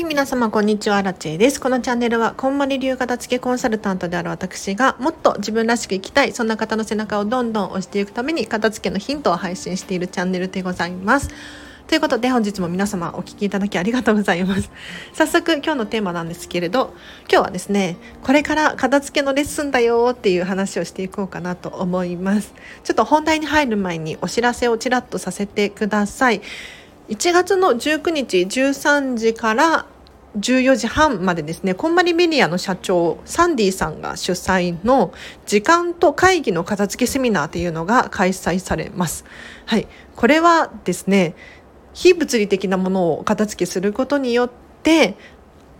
はい、皆様、こんにちは。アラチェです。このチャンネルは、こんまり流片付けコンサルタントである私が、もっと自分らしく生きたい、そんな方の背中をどんどん押していくために、片付けのヒントを配信しているチャンネルでございます。ということで、本日も皆様お聴きいただきありがとうございます。早速、今日のテーマなんですけれど、今日はですね、これから片付けのレッスンだよっていう話をしていこうかなと思います。ちょっと本題に入る前にお知らせをちらっとさせてください。1月の19日13時から14時半までですね、こんまりメディアの社長、サンディさんが主催の時間と会議の片付けセミナーというのが開催されます。はい。これはですね、非物理的なものを片付けすることによって、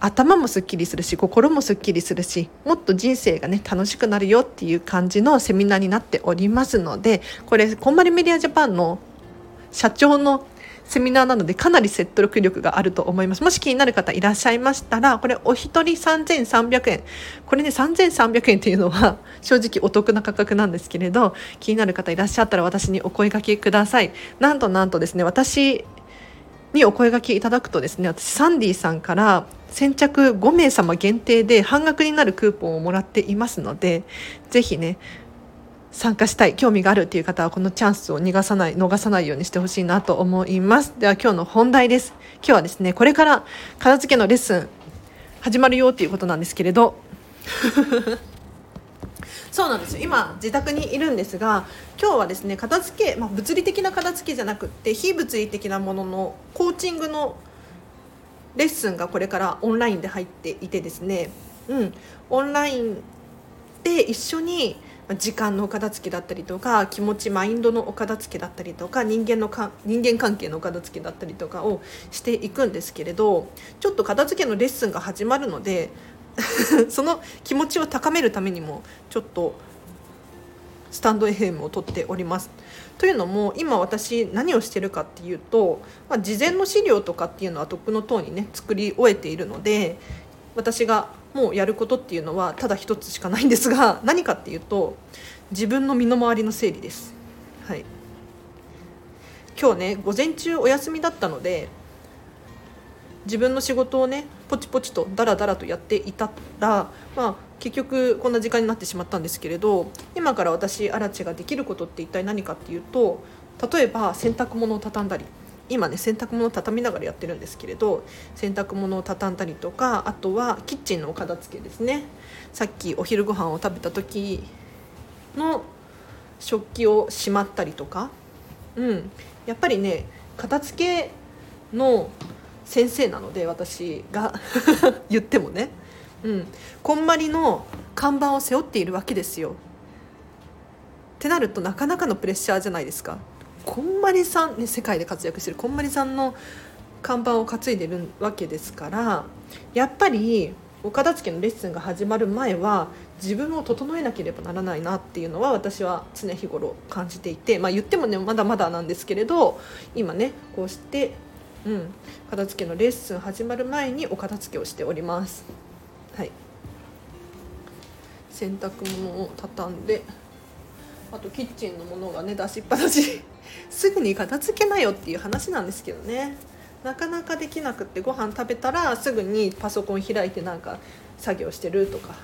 頭もすっきりするし、心もすっきりするし、もっと人生がね、楽しくなるよっていう感じのセミナーになっておりますので、これ、こんまりメディアジャパンの社長のセミナーなのでかなり説得力があると思います。もし気になる方いらっしゃいましたら、これお一人3300円。これね、3300円っていうのは正直お得な価格なんですけれど、気になる方いらっしゃったら私にお声掛けください。なんとなんとですね、私にお声掛けいただくとですね、私サンディさんから先着5名様限定で半額になるクーポンをもらっていますので、ぜひね、参加したい興味があるっていう方はこのチャンスを逃がさない逃さないようにしてほしいなと思います。では今日の本題です。今日はですねこれから片付けのレッスン始まるよっていうことなんですけれど。そうなんですよ。今自宅にいるんですが今日はですね片付け、まあ、物理的な片付けじゃなくって非物理的なもののコーチングのレッスンがこれからオンラインで入っていてですね。うん。オンラインで一緒に時間のお片付けだったりとか気持ちマインドのお片付けだったりとか人間のか人間関係のお片付けだったりとかをしていくんですけれどちょっと片付けのレッスンが始まるので その気持ちを高めるためにもちょっとスタンド FM を撮っております。というのも今私何をしてるかっていうと、まあ、事前の資料とかっていうのはとっくの塔にね作り終えているので私がもうやることっていうのはただ一つしかないんですが 何かっていうと自分の身の回りの整理です。はい、今日ね午前中お休みだったので自分の仕事をねポチポチとダラダラとやっていたら、まあ、結局こんな時間になってしまったんですけれど今から私アラチができることって一体何かっていうと例えば洗濯物を畳んだり今ね洗濯物を畳みながらやってるんですけれど洗濯物を畳んだりとかあとはキッチンのお片付けですね。さっきお昼ご飯を食べた時の食器をしまったりとか。うん。やっぱりね片付けの先生なので私が 言ってもね、うん、こんまりの看板を背負っているわけですよ。ってなるとなかなかのプレッシャーじゃないですか。こんまりさん、ね、世界で活躍してるこんまりさんの看板を担いでるわけですからやっぱりお片付けのレッスンが始まる前は自分を整えなければならないなっていうのは私は常日頃感じていて、まあ、言ってもねまだまだなんですけれど今ねこうして、うん、片付けのレッスン始まる前にお片付けをしております。はい、洗濯物を畳んであとキッチンのものがね出しっぱなし。すぐに片付けなよっていう話なんですけどね。なかなかできなくってご飯食べたらすぐにパソコン開いてなんか作業してるとか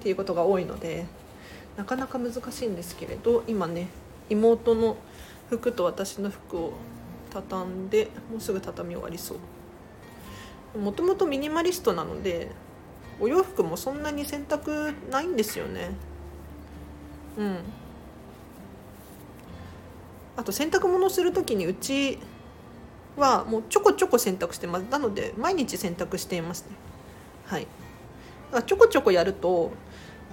っていうことが多いのでなかなか難しいんですけれど今ね妹の服と私の服を畳んでもうすぐ畳み終わりそう。もともとミニマリストなのでお洋服もそんなに洗濯ないんですよね。うん。あと洗濯物する時にうちはもうちょこちょこ洗濯してます。なので毎日洗濯していますね。はい。ちょこちょこやると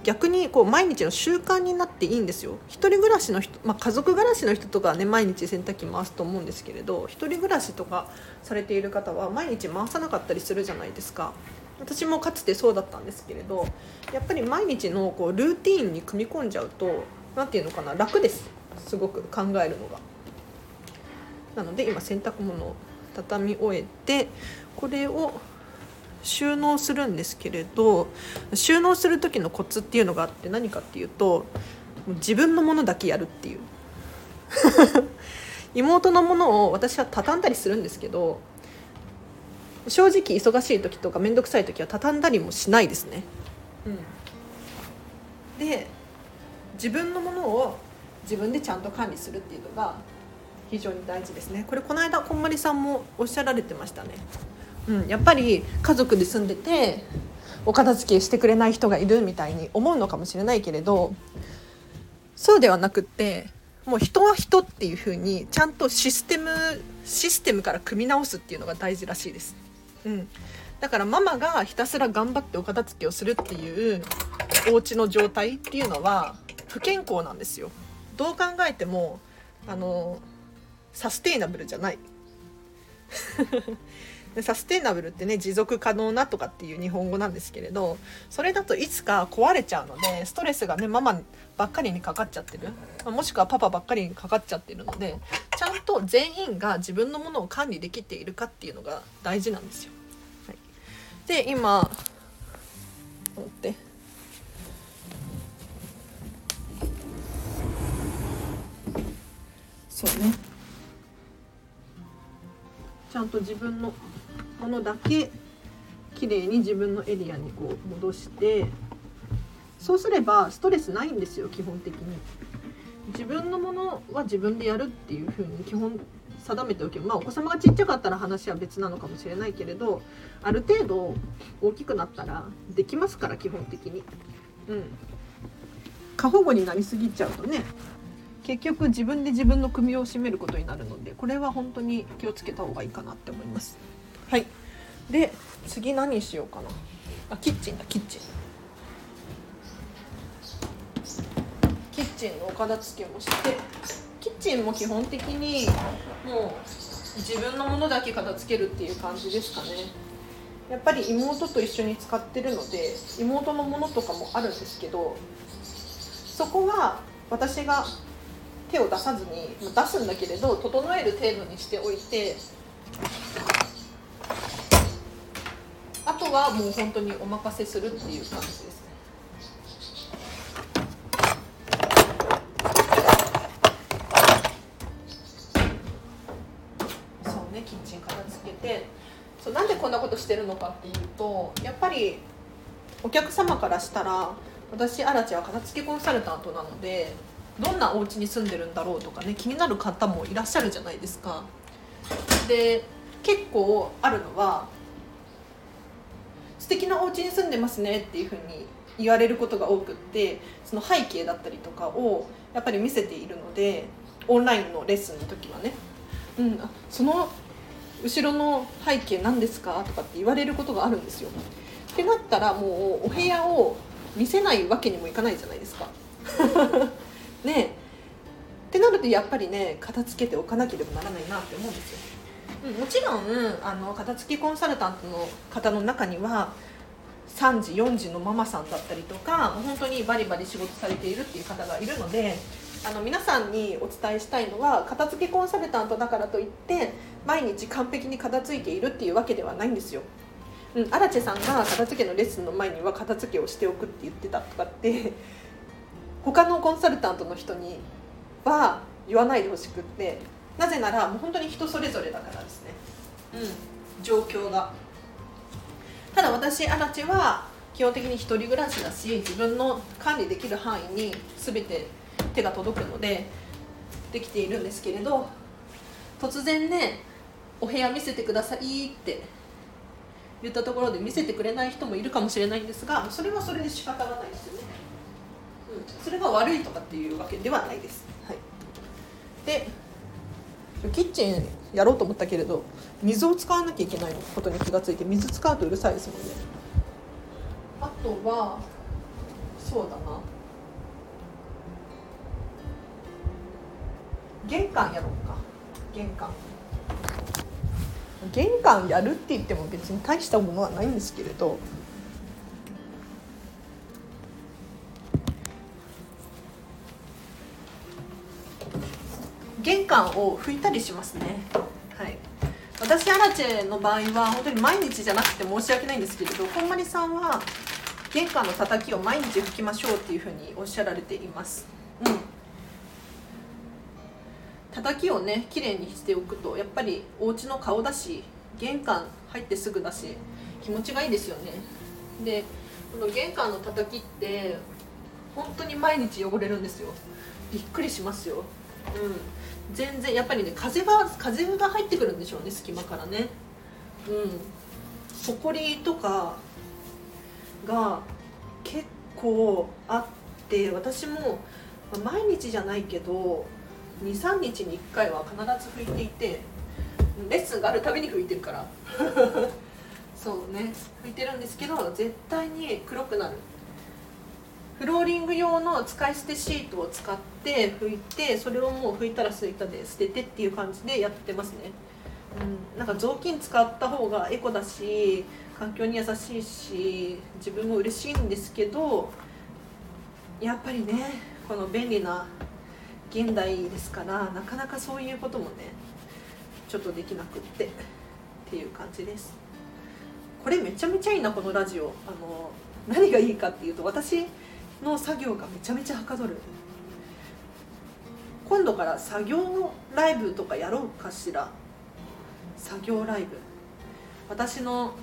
逆にこう毎日の習慣になっていいんですよ。一人暮らしの人、まあ、家族暮らしの人とかね毎日洗濯機回すと思うんですけれど一人暮らしとかされている方は毎日回さなかったりするじゃないですか。私もかつてそうだったんですけれどやっぱり毎日のこうルーティンに組み込んじゃうと何て言うのかな楽です。すごく考えるのが。なので今洗濯物を畳み終えてこれを収納するんですけれど収納する時のコツっていうのがあって何かっていうと自分のものだけやるっていう。妹のものを私は畳んだりするんですけど正直忙しい時とか面倒くさい時は畳んだりもしないですね、うん、で自分のものを自分でちゃんと管理するっていうのが非常に大事ですねこれこの間こんまりさんもおっしゃられてましたね、うん、やっぱり家族で住んでてお片付けしてくれない人がいるみたいに思うのかもしれないけれどそうではなくってもう人は人っていう風にちゃんとシステムシステムから組み直すっていうのが大事らしいです。うん、だからママがひたすら頑張ってお片付けをするっていうお家の状態っていうのは不健康なんですよ。どう考えてもあのサステイナブルじゃない。サステイナブルってね持続可能なとかっていう日本語なんですけれどそれだといつか壊れちゃうのでストレスがねママばっかりにかかっちゃってるもしくはパパばっかりにかかっちゃってるのでちゃんと全員が自分のものを管理できているかっていうのが大事なんですよ。はい、で今待ってそうね。ちゃんと自分のものだけ綺麗に自分のエリアにこう戻してそうすればストレスないんですよ基本的に。自分のものは自分でやるっていう風に基本定めておけばまあお子様がちっちゃかったら話は別なのかもしれないけれどある程度大きくなったらできますから基本的に。うん。過保護になりすぎちゃうとね結局自分で自分の首を絞めることになるのでこれは本当に気をつけた方がいいかなって思います。はい。で次何しようかな？あキッチンだキッチン。キッチンのお片付けもしてキッチンも基本的にもう自分のものだけ片付けるっていう感じですかね。やっぱり妹と一緒に使ってるので妹のものとかもあるんですけどそこは私が手を出さずに出すんだけれど整える程度にしておいてあとはもう本当にお任せするっていう感じですね。そうねキッチン片付けてそうなんでこんなことしてるのかっていうとやっぱりお客様からしたら私アラチは片付けコンサルタントなのでどんなお家に住んでるんだろうとかね気になる方もいらっしゃるじゃないですか。で結構あるのは素敵なお家に住んでますねっていうふうに言われることが多くってその背景だったりとかをやっぱり見せているのでオンラインのレッスンの時はね、うん、その後ろの背景何ですかとかって言われることがあるんですよ。ってなったらもうお部屋を見せないわけにもいかないじゃないですか。ねってなるとやっぱりね片付けておかなければならないなって思うんですよ。もちろんあの片付きコンサルタントの方の中には3時4時のママさんだったりとか本当にバリバリ仕事されているっていう方がいるのであの皆さんにお伝えしたいのは片付けコンサルタントだからといって毎日完璧に片付いているっていうわけではないんですよ。うん、アラチェさんが片付けのレッスンの前には片付けをしておくって言ってたとかって他のコンサルタントの人には言わないでほしくってなぜならもう本当に人それぞれだからですね。うん。状況が。ただ私アラチは基本的に1人暮らしだし自分の管理できる範囲に全て手が届くのでできているんですけれど突然ねお部屋見せてくださいって言ったところで見せてくれない人もいるかもしれないんですがそれはそれで仕方がないですよね、うん、それが悪いとかっていうわけではないです、はい、でキッチンやろうと思ったけれど水を使わなきゃいけないことに気がついて水使うとうるさいですもんね。あとはそうだな。玄関やろうか。玄関。玄関やるって言っても別に大したものはないんですけれど玄関を拭いたりしますね。はい。私アラチェの場合は本当に毎日じゃなくて申し訳ないんですけれどこんまりさんは玄関の叩きを毎日拭きましょうっていうふうにおっしゃられています。うん。叩きをね綺麗にしておくとやっぱりお家の顔だし玄関入ってすぐだし気持ちがいいですよね。でこの玄関の叩きって本当に毎日汚れるんですよ。びっくりしますよ。うん。全然やっぱりね風が風が入ってくるんでしょうね隙間からね。うん。ほりとかが結構あって私も毎日じゃないけど23日に1回は必ず拭いていてレッスンがあるたびに拭いてるから。そうね。拭いてるんですけど絶対に黒くなる。フローリング用の使い捨てシートを使って拭いてそれをもう拭いたらすいたで捨ててっていう感じでやってますね、うん、なんか雑巾使った方がエコだし環境に優しいし自分も嬉しいんですけどやっぱりねこの便利な現代ですからなかなかそういうこともねちょっとできなくってっていう感じです。これめちゃめちゃいいなこのラジオ。あの何がいいかっていうと私の作業がめちゃめちゃはかどる。今度から作業ライブとかやろうかしら。作業ライブ。私の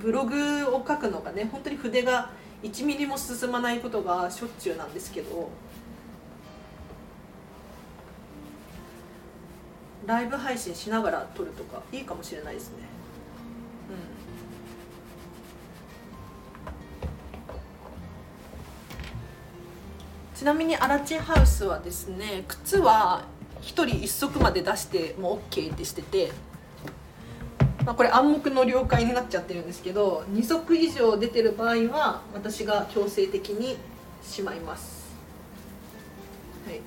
ブログを書くのがね本当に筆が1ミリも進まないことがしょっちゅうなんですけど。ライブ配信しながら撮るとかいいかもしれないですね。ちなみにアラチンハウスはですね靴は1人1足まで出しても OK ってしてて、まあ、これ暗黙の了解になっちゃってるんですけど2足以上出てる場合は私が強制的にしまいます。はい。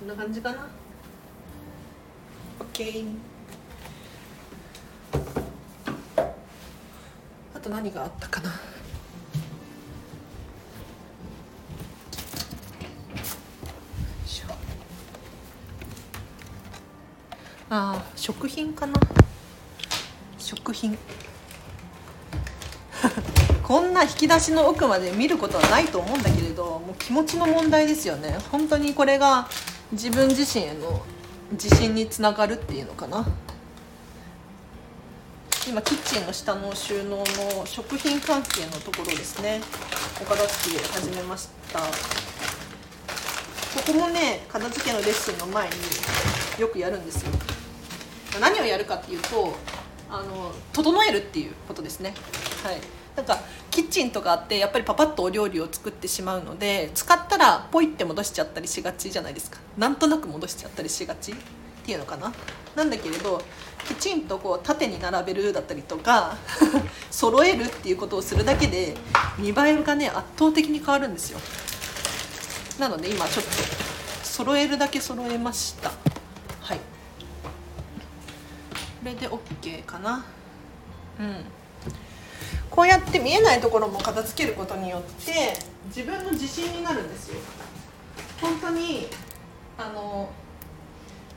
こんな感じかな？OK あと何があったかな？あ食品かな？食品。こんな引き出しの奥まで見ることはないと思うんだけれどもう気持ちの問題ですよね。本当にこれが自分自身への自信につながるっていうのかな。今キッチンの下の収納の食品関係のところですね。お片付け始めました。ここもね片付けのレッスンの前によくやるんですよ。何をやるかっていうとあの整えるっていうことですね。はい。なんかキッチンとかあってやっぱりパパッとお料理を作ってしまうので使ったらポイって戻しちゃったりしがちじゃないですか。なんとなく戻しちゃったりしがちっていうのかな。なんだけれどきちんとこう縦に並べるだったりとか 揃えるっていうことをするだけで見栄えがね圧倒的に変わるんですよ。なので今ちょっと揃えるだけ揃えましたはいここれで OK かな。うん。こうやって見えないところも片付けることによって自分の自信になるんですよ。本当にあの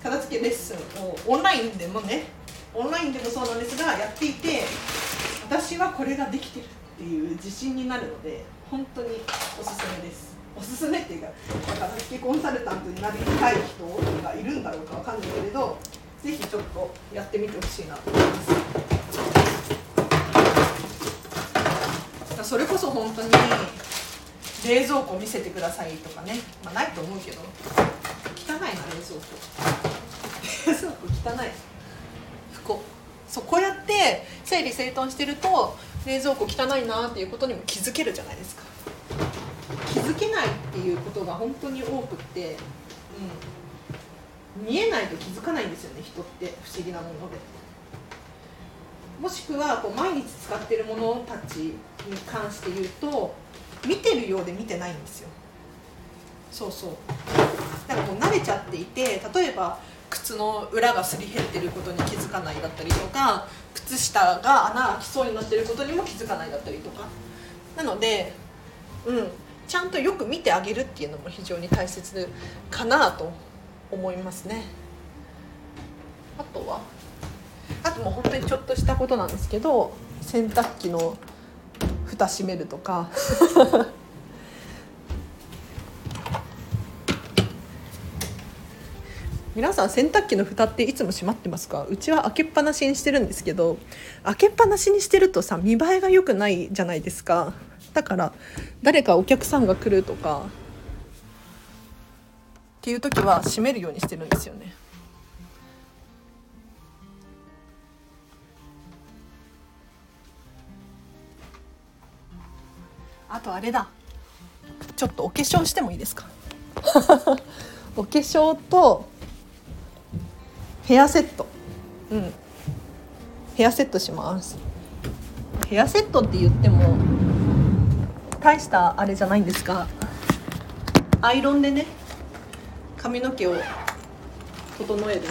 片付けレッスンをオンラインでもねオンラインでもそうなんですがやっていて私はこれができてるっていう自信になるので本当におすすめです。おすすめっていうか片付けコンサルタントになりたい人がいるんだろうかわかんないけれどぜひちょっとやってみてほしいなと思います。それこそ本当に冷蔵庫見せてくださいとかね、まあ、ないと思うけど。汚いな冷蔵庫。冷蔵庫汚い。不幸。そうこうやって整理整頓してると冷蔵庫汚いなっていうことにも気づけるじゃないですか。気づけないっていうことが本当に多くって、うん、見えないと気づかないんですよね人って不思議なもので。もしくはこう毎日使ってるものたちに関して言うと見てるようで見てないんですよ。そうそう。だからもう慣れちゃっていて例えば靴の裏がすり減ってることに気づかないだったりとか靴下が穴開きそうになってることにも気づかないだったりとか。なのでうんちゃんとよく見てあげるっていうのも非常に大切かなと思いますね。あとはあともう本当にちょっとしたことなんですけど洗濯機の蓋閉めるとか。皆さん洗濯機の蓋っていつも閉まってますか？うちは開けっぱなしにしてるんですけど開けっぱなしにしてるとさ見栄えが良くないじゃないですか。だから誰かお客さんが来るとかっていう時は閉めるようにしてるんですよね。あとあれだ。ちょっとお化粧してもいいですか？お化粧とヘアセット。うん。ヘアセットします。ヘアセットって言っても大したあれじゃないんですがアイロンでね髪の毛を整える。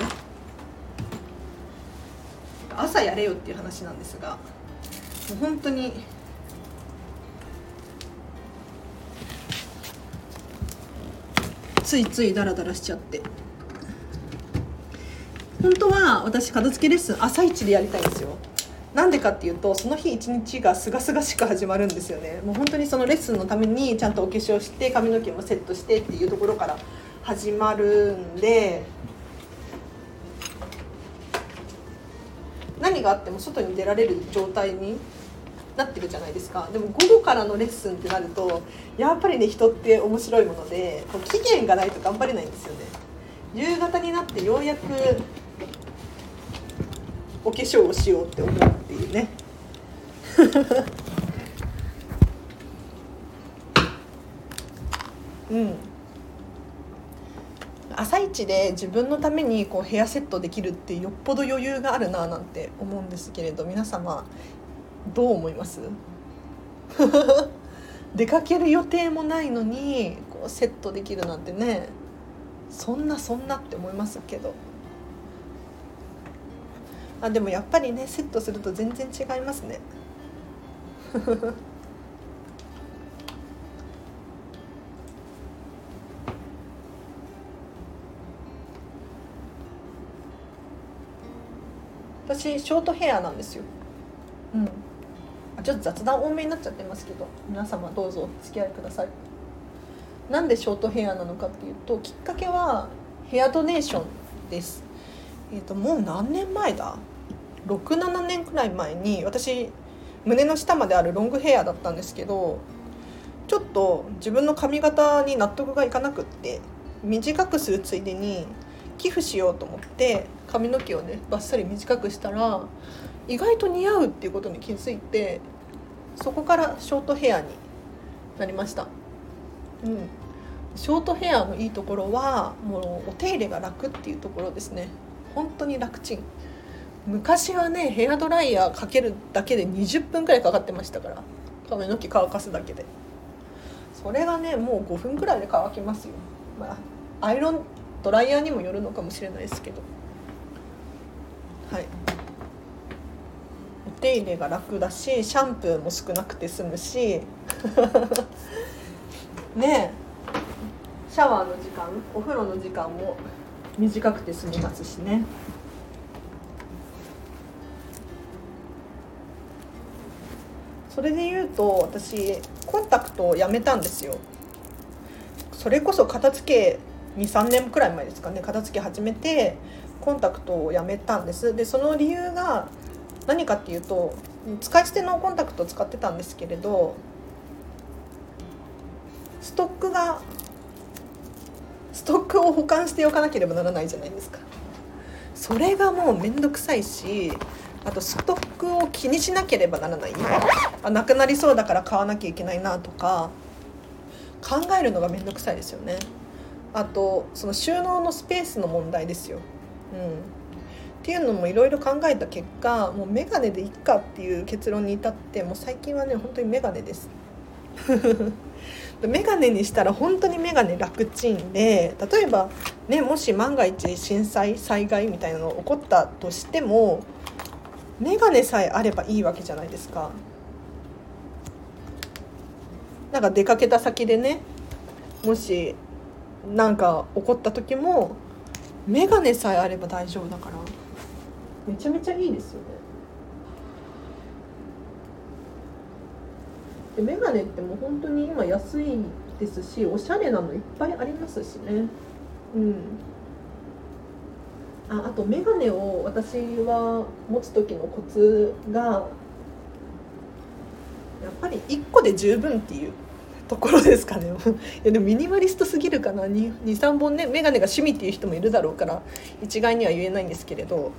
朝やれよっていう話なんですがもう本当についついダラダラしちゃって。本当は私片付けレッスン朝一でやりたいんですよ。なんでかっていうとその日一日がすがすがしく始まるんですよね。もう本当にそのレッスンのためにちゃんとお化粧して髪の毛もセットしてっていうところから始まるんで何があっても外に出られる状態になってるじゃないですか。でも午後からのレッスンってなるとやっぱりね人って面白いものでこう期限がないと頑張れないんですよね。夕方になってようやくお化粧をしようって思うっていうね。うん朝一で自分のためにこうヘアセットできるってよっぽど余裕があるななんて思うんですけれど皆様どう思います？出かける予定もないのにこうセットできるなんてねそんなそんなって思いますけど。あでもやっぱりねセットすると全然違いますね。私ショートヘアなんですよ。うん。ちょっと雑談多めになっちゃってますけど皆様どうぞお付き合いください。なんでショートヘアなのかっていうときっかけはヘアドネーションです。えっ、ー、ともう何年前だ？67年くらい前に私胸の下まであるロングヘアだったんですけどちょっと自分の髪型に納得がいかなくって短くするついでに寄付しようと思って髪の毛をねバッサリ短くしたら意外と似合うっていうことに気づいてそこからショートヘアになりました。うん。ショートヘアのいいところはもうお手入れが楽っていうところですね。本当に楽ちん。昔はねヘアドライヤーかけるだけで20分くらいかかってましたから髪の毛乾かすだけで。それがねもう5分くらいで乾きますよ。まあアイロンドライヤーにもよるのかもしれないですけど。はい。お手入れが楽だしシャンプーも少なくて済むし。ねシャワーの時間お風呂の時間も短くて済みますしね。それで言うと私コンタクトをやめたんですよ。それこそ片付け23年くらい前ですかね。片付け始めてコンタクトをやめたんです。でその理由が何かっていうと使い捨てのコンタクトを使ってたんですけれどストックがストックを保管しておかなければならないじゃないですか。それがもう面倒くさいしあとストックを気にしなければならない。あなくなりそうだから買わなきゃいけないなとか考えるのが面倒くさいですよね。あとその収納のスペースの問題ですよ、っていうのもいろいろ考えた結果もう眼鏡でいっかっていう結論に至ってもう最近はね本当に眼鏡です。眼鏡にしたら本当に眼鏡楽ちんで例えばねもし万が一震災災害みたいなの起こったとしても眼鏡さえあればいいわけじゃないですか。なんか出かけた先でねもし何か起こった時も眼鏡さえあれば大丈夫だから。めちゃめちゃいいですよね。で眼鏡ってもう本当に今安いですしおしゃれなのいっぱいありますしね。うん。ああと眼鏡を私は持つ時のコツがやっぱり1個で十分っていうところですかね。いやでもミニマリストすぎるかな。23本ね眼鏡が趣味っていう人もいるだろうから一概には言えないんですけれど、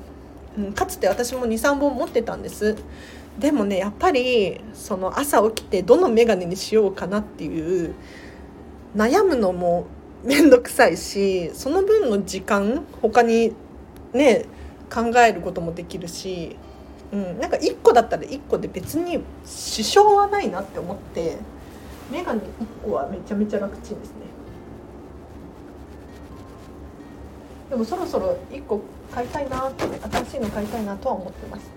うん、かつて私も23本持ってたんです。でもねやっぱりその朝起きてどの眼鏡にしようかなっていう悩むのも面倒くさいしその分の時間他にね考えることもできるし、うん、なんか1個だったら1個で別に支障はないなって思って。眼鏡1個はめちゃめちゃ楽ちんですね。でもそろそろ1個買いたいなって新しいの買いたいなとは思ってます。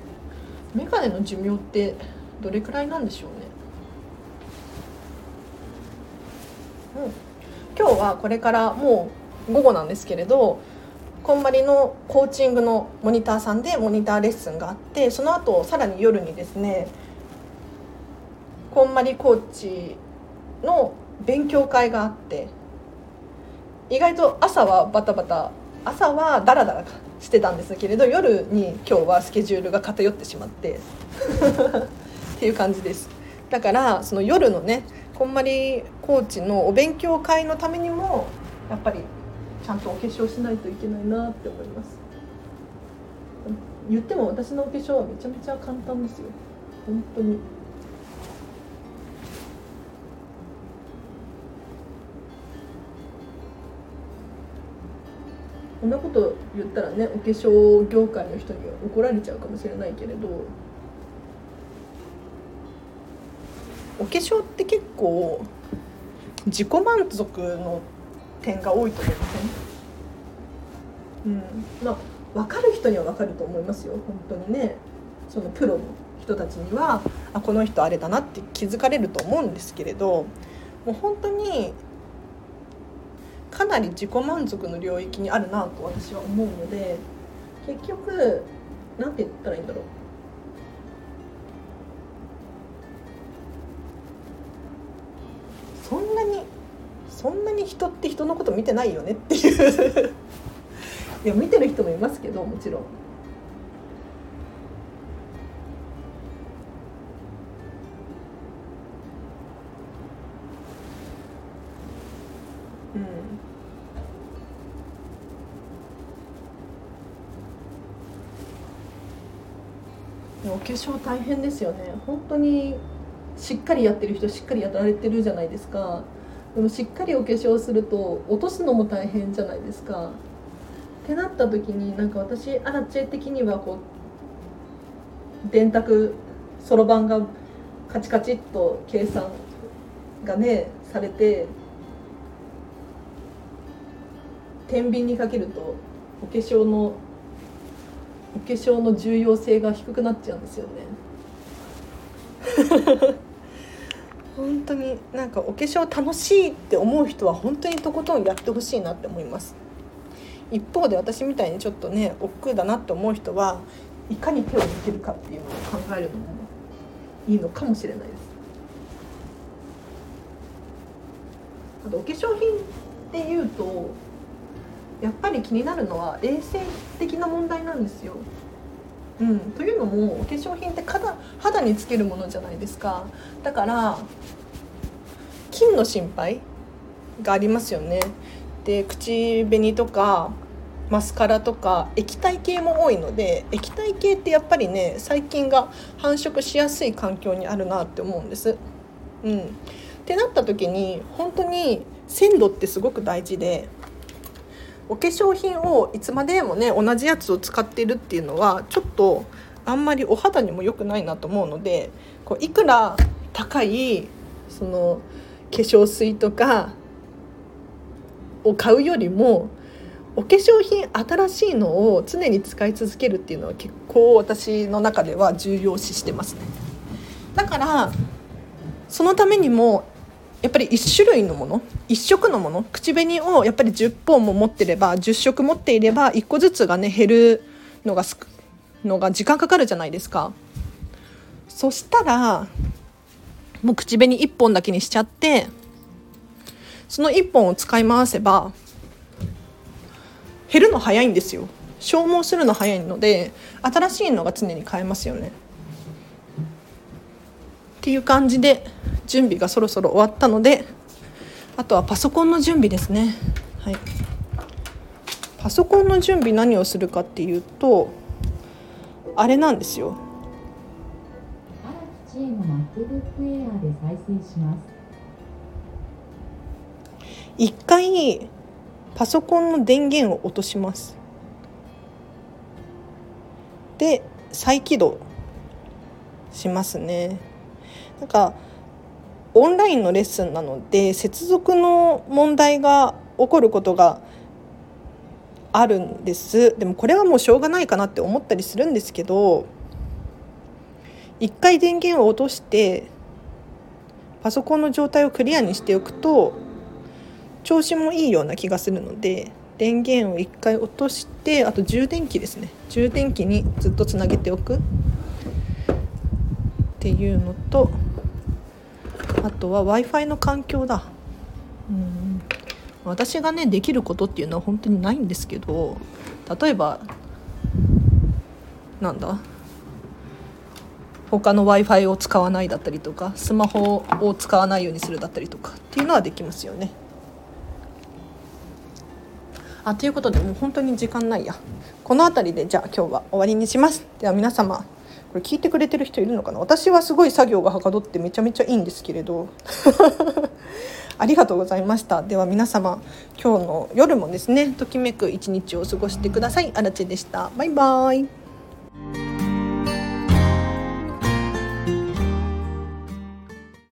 眼鏡の寿命ってどれくらいなんでしょうね。うん。今日はこれからもう午後なんですけれどこんまりのコーチングのモニターさんでモニターレッスンがあってその後さらに夜にですねこんまりコーチの勉強会があって意外と朝はバタバタ朝はダラダラしてたんですけれど夜に今日はスケジュールが偏ってしまってっていう感じです。だからその夜のねこんまりコーチのお勉強会のためにもやっぱりちゃんとお化粧しないといけないなって思います。言っても私のお化粧はめちゃめちゃ簡単ですよ。本当に。こんなこと言ったらねお化粧業界の人には怒られちゃうかもしれないけれど。お化粧って結構自己満足の点が多いと思いません、うん。まあ、分かる人には分かると思いますよ本当にね。そのプロの人たちにはあこの人あれだなって気づかれると思うんですけれど。もう本当にかなり自己満足の領域にあるなと私は思うので結局何て言ったらいいんだろうそんなにそんなに人って人のこと見てないよねっていう いや見てる人もいますけどもちろん。うん。お化粧大変ですよね。本当にしっかりやってる人しっかりやられてるじゃないですか。でもしっかりお化粧すると落とすのも大変じゃないですか。ってなった時になんか私アラチェ的にはこう電卓そろばんがカチカチっと計算がねされて天秤にかけるとお化粧のお化粧の重要性が低くなっちゃうんですよね。本当になんかお化粧楽しいって思う人は本当にとことんやってほしいなって思います。一方で私みたいにちょっとね億劫だなって思う人はいかに手を抜けるかっていうのを考えるのもいいのかもしれないです。あとお化粧品っていうとやっぱり気になるのは衛生的な問題なんですよ。うん、というのもお化粧品って肌肌につけるものじゃないですかだから菌の心配がありますよねで口紅とかマスカラとか液体系も多いので液体系ってやっぱりね細菌が繁殖しやすい環境にあるなって思うんです。うん、ってなった時に本当に鮮度ってすごく大事でお化粧品をいつまでもね同じやつを使っているっていうのはちょっとあんまりお肌にも良くないなと思うのでこういくら高いその化粧水とかを買うよりもお化粧品新しいのを常に使い続けるっていうのは結構私の中では重要視してますね。だからそのためにもやっぱり1種類のもの1色のもの口紅をやっぱり10本も持ってれば10色持っていれば1個ずつがね減るのがのが時間かかるじゃないですかそしたらもう口紅1本だけにしちゃってその1本を使い回せば減るの早いんですよ消耗するの早いので新しいのが常に買えますよね。っていう感じで準備がそろそろ終わったのであとはパソコンの準備ですね。はい、パソコンの準備何をするかっていうとあれなんですよ。荒木知恵の MacBook Air で再生します。一回パソコンの電源を落としますで再起動しますねなんかオンラインのレッスンなので接続の問題が起こることがあるんです。でもこれはもうしょうがないかなって思ったりするんですけど一回電源を落としてパソコンの状態をクリアにしておくと調子もいいような気がするので電源を1回落としてあと充電器ですね。充電器にずっとつなげておくっていうのとあとは w i f i の環境だ。うん。私がねできることっていうのは本当にないんですけど例えばなんだ？他の w i f i を使わないだったりとかスマホを使わないようにするだったりとかっていうのはできますよね。あということでもう本当に時間ないや。この辺りでじゃあ今日は終わりにします。では皆様これ聞いてくれてる人いるのかな？私はすごい作業がはかどってめちゃめちゃいいんですけれど。ありがとうございました。では皆様今日の夜もですねときめく一日を過ごしてください。あらでした。バイバーイ。